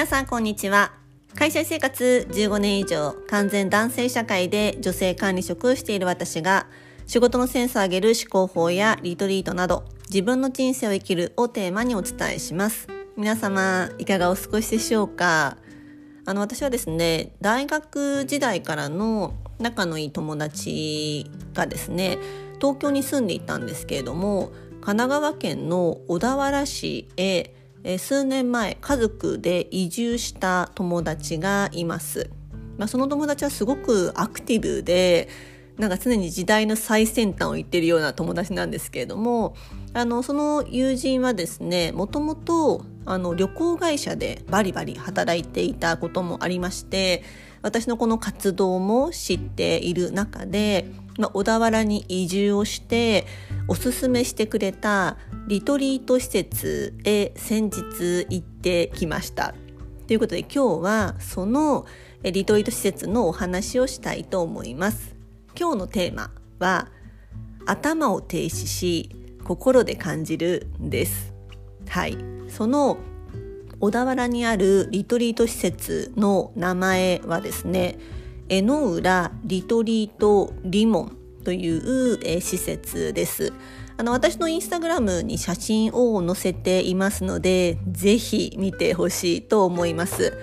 皆さんこんにちは。会社生活15年以上完全男性社会で女性管理職をしている私が仕事のセンスを上げる思考法やリトリートなど自分の人生を生きるをテーマにお伝えします。皆様いかがお過ごしでしょうか？あの私はですね大学時代からの仲のいい友達がですね東京に住んでいたんですけれども神奈川県の小田原市へえ数年前家族で移住した友達がいます、まあ、その友達はすごくアクティブでなんか常に時代の最先端を言ってるような友達なんですけれどもあのその友人はですねもともと旅行会社でバリバリ働いていたこともありまして私のこの活動も知っている中で、まあ、小田原に移住をしておすすめしてくれたリトリート施設へ先日行ってきました。ということで今日はそのリトリート施設のお話をしたいと思います。今日のテーマは頭を停止し心で感じるです。はい。その小田原にあるリトリート施設の名前はですね江ノ浦リトリートリモンという、え施設です。あの私のインスタグラムに写真を載せていますのでぜひ見てほしいと思います。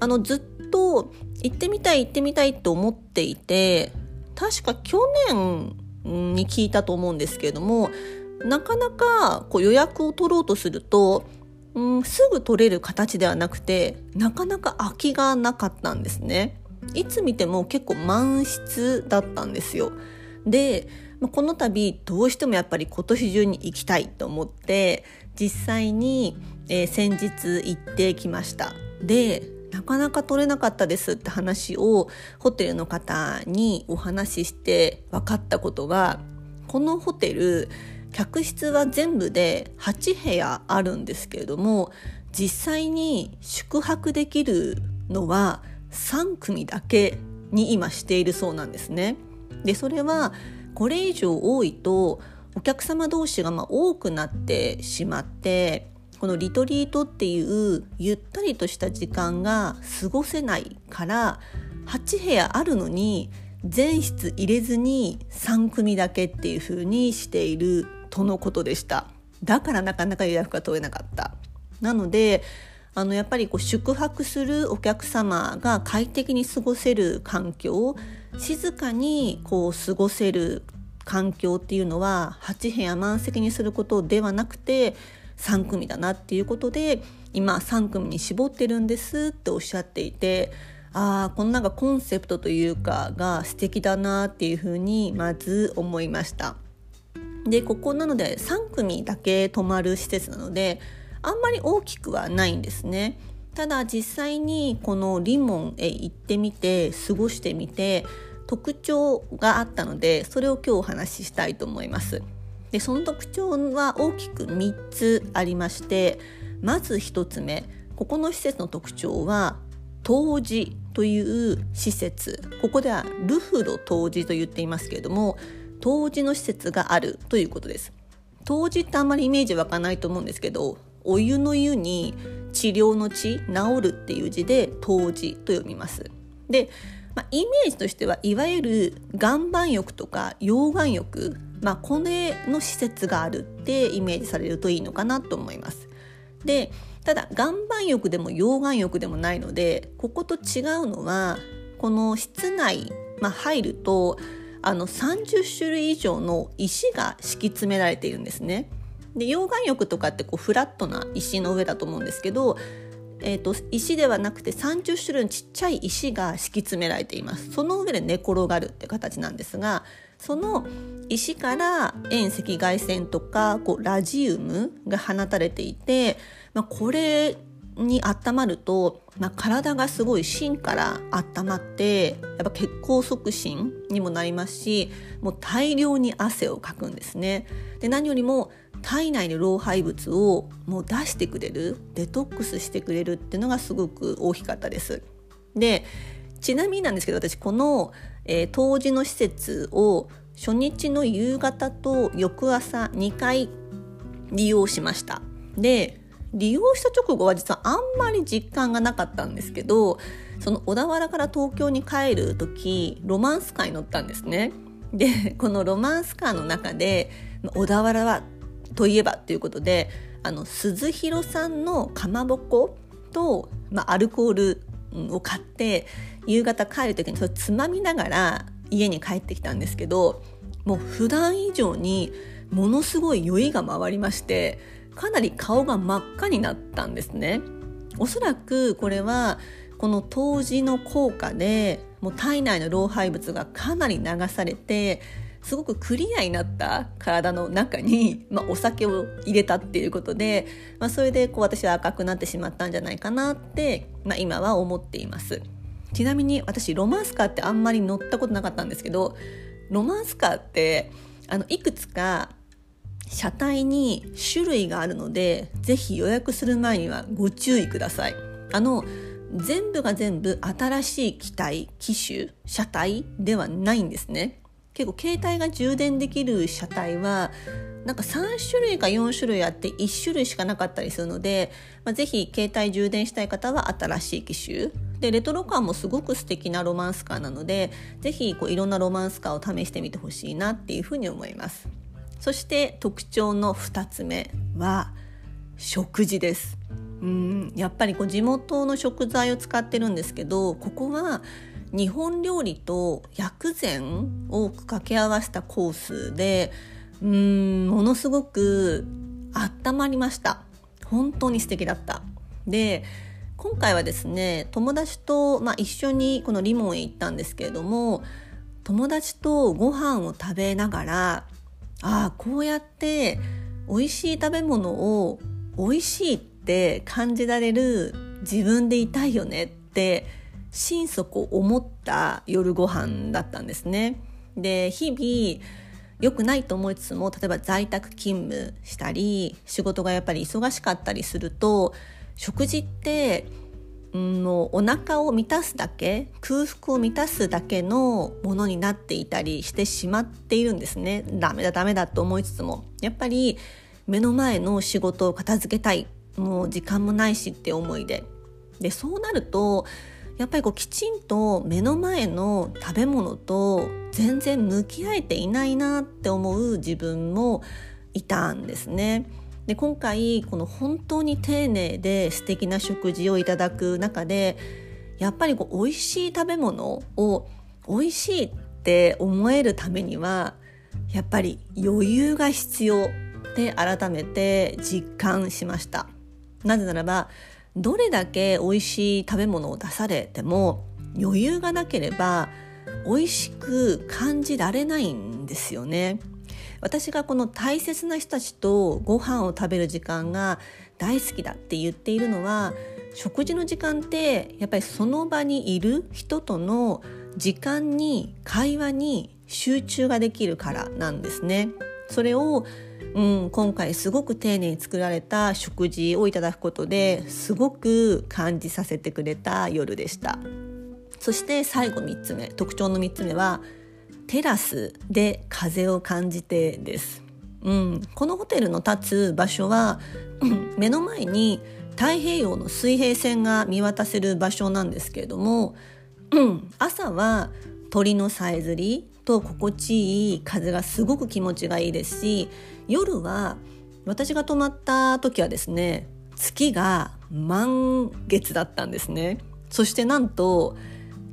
あのずっと行ってみたい行ってみたいと思っていて確か去年に聞いたと思うんですけれどもなかなかこう予約を取ろうとするとうん、すぐ取れる形ではなくてなかなか空きがなかったんですね。いつ見ても結構満室だったんですよ。でこの度どうしてもやっぱり今年中に行きたいと思って実際に、えー、先日行ってきました。でなかなか取れなかったですって話をホテルの方にお話しして分かったことがこのホテル客室は全部で8部屋あるんですけれども実際に宿泊できるのは3組だけに今しているそうなんですね。でそれはこれ以上多いとお客様同士がま多くなってしまってこのリトリートっていうゆったりとした時間が過ごせないから8部屋あるのに全室入れずに3組だけっていう風にしているとのことでしただからなかなか予約が取れなかったなのであのやっぱりこう宿泊するお客様が快適に過ごせる環境静かにこう過ごせる環境っていうのは8部屋満席にすることではなくて3組だなっていうことで今3組に絞ってるんですっておっしゃっていてああこのなんかコンセプトというかが素敵だなっていうふうにまず思いました。でここなので3組だけ泊まる施設なのであんまり大きくはないんですね。ただ実際にこのリモンへ行ってみて過ごしてみて特徴があったのでそれを今日お話ししたいと思います。でその特徴は大きく3つありましてまず1つ目ここの施設の特徴は湯治という施設ここではルフド湯治と言っていますけれども湯治の施設があるということです。湯治ってあんまりイメージ湧かないと思うんですけどお湯の湯に治療の治治るっていう字で湯治と読みます。で、まあ、イメージとしてはいわゆる岩盤浴とか溶岩浴、まあ、これの施設があるってイメージされるといいのかなと思います。でただ岩盤浴でも溶岩浴でもないのでここと違うのはこの室内、まあ、入るとあの30種類以上の石が敷き詰められているんですね。で溶岩浴とかってこうフラットな石の上だと思うんですけど、えーと、石ではなくて30種類のちっちゃい石が敷き詰められていますその上で寝転がるって形なんですがその石から遠赤外線とかこうラジウムが放たれていて、まあ、これに温まると、まあ、体がすごい芯から温まってやっぱ血行促進にもなりますしもう大量に汗をかくんですね。で何よりも体内の老廃物をもう出してくれるデトックスしてくれるっていうのがすごく大きかったです。でちなみになんですけど私この、えー、当時の施設を初日の夕方と翌朝2回利用しました。で利用した直後は実はあんまり実感がなかったんですけどその小田原から東京に帰る時ロマンスカーに乗ったんですね。でこのロマンスカーの中で小田原はといえばということであの鈴広さんのかまぼこと、まあ、アルコールを買って夕方帰る時にそれつまみながら家に帰ってきたんですけどもう普段以上にものすごい酔いが回りましてかなり顔が真っ赤になったんですね。おそらくこれはこの当時の効果でもう体内の老廃物がかなり流されてすごくクリアになった体の中に、まあ、お酒を入れたっていうことで、まあ、それでこう私は赤くなってしまったんじゃないかなって、まあ、今は思っています。ちなみに私ロマンスカーってあんまり乗ったことなかったんですけどロマンスカーってあのいくつか車体に種類があるのでぜひ予約する前にはご注意ください。あの全部が全部新しい機体機種車体ではないんですね。結構携帯が充電できる車体はなんか3種類か4種類あって1種類しかなかったりするので、まあ、ぜひ携帯充電したい方は新しい機種。でレトロ感もすごく素敵なロマンスカーなのでぜひこういろんなロマンスカーを試してみてほしいなっていうふうに思います。そして特徴の2つ目は食事です。うんやっぱりこう地元の食材を使ってるんですけどここは日本料理と薬膳を掛け合わせたコースでうんものすごく温まりました。本当に素敵だった。で今回はですね友達と、まあ、一緒にこのリモンへ行ったんですけれども友達とご飯を食べながらああこうやって美味しい食べ物を美味しいって感じられる自分でいたいよねって心底思った夜ご飯だったんですね。で日々良くないと思いつつも例えば在宅勤務したり仕事がやっぱり忙しかったりすると食事ってうんもうお腹を満たすだけ空腹を満たすだけのものになっていたりしてしまっているんですね。ダメだダメだと思いつつも。やっぱり目の前の仕事を片付けたい。もう時間もないしって思いで。でそうなるとやっぱりこうきちんと目の前の食べ物と全然向き合えていないなって思う自分もいたんですね。で今回この本当に丁寧で素敵な食事をいただく中でやっぱりこう美味しい食べ物を美味しいって思えるためにはやっぱり余裕が必要って改めて実感しましたなぜならばどれだけ美味しい食べ物を出されても余裕がなければ美味しく感じられないんですよね私がこの大切な人たちとご飯を食べる時間が大好きだって言っているのは食事の時間ってやっぱりその場にいる人との時間に会話に集中ができるからなんですね。それをうん、今回すごく丁寧に作られた食事をいただくことですごく感じさせてくれた夜でした。そして最後3つ目特徴の3つ目はテラスで風を感じてです、うん、このホテルの立つ場所は、うん、目の前に太平洋の水平線が見渡せる場所なんですけれども、うん、朝は鳥のさえずりと心地いい風がすごく気持ちがいいですし夜は私が泊まった時はですね月が満月だったんですね。そしてなんと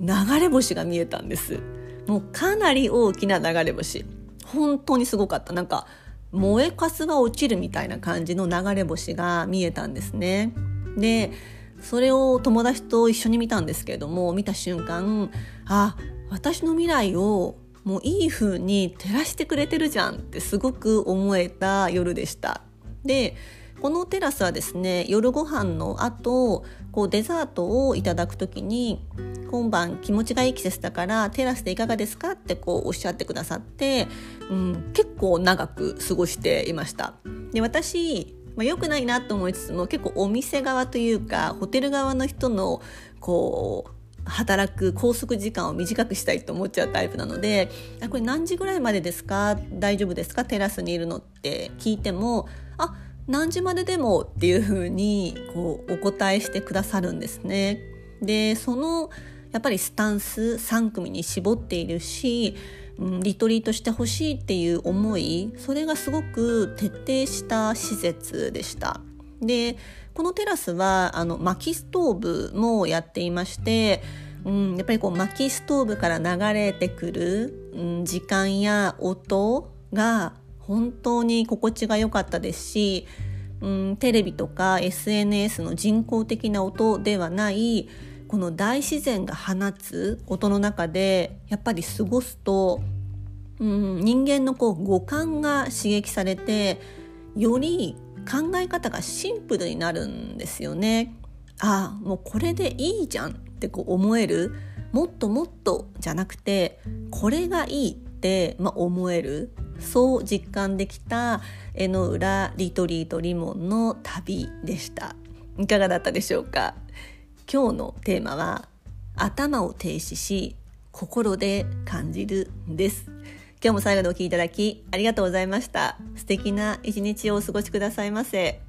流れ星が見えたんです。もうかなり大きな流れ星。本当にすごかった。なんか燃えかすが落ちるみたいな感じの流れ星が見えたんですね。でそれを友達と一緒に見たんですけれども見た瞬間あ私の未来をもういい風に照らしてくれてるじゃんってすごく思えた夜でした。でこのテラスはですね夜ご飯の後こうデザートをいただく時に今晩気持ちがいい季節だからテラスでいかがですかってこうおっしゃってくださって、うん、結構長く過ごしていました。で私まあ、良くないなと思いつつも結構お店側というかホテル側の人のこう働く拘束時間を短くしたいと思っちゃうタイプなので「あこれ何時ぐらいまでですか？大丈夫ですか？テラスにいるの?」って聞いても「あ何時まででもっていうふうにこうお答えしてくださるんですね。でそのやっぱりスタンス3組に絞っているし、うん、リトリートしてほしいっていう思いそれがすごく徹底した施設でした。でこのテラスはあの薪ストーブもやっていまして、うん、やっぱりこう薪ストーブから流れてくる、うん、時間や音が本当に心地が良かったですし、うん、テレビとか SNS の人工的な音ではないこの大自然が放つ音の中でやっぱり過ごすと、うん、人間のこう五感が刺激されてより考え方がシンプルになるんですよね。ああもうこれでいいじゃんってこう思える。もっともっとじゃなくてこれがいいって、まあ、思える。そう実感できた江ノ浦リトリートリモンの旅でした。いかがだったでしょうか？今日のテーマは頭を停止し心で感じるです。今日も最後までお聴きいただきありがとうございました。素敵な一日をお過ごしくださいませ。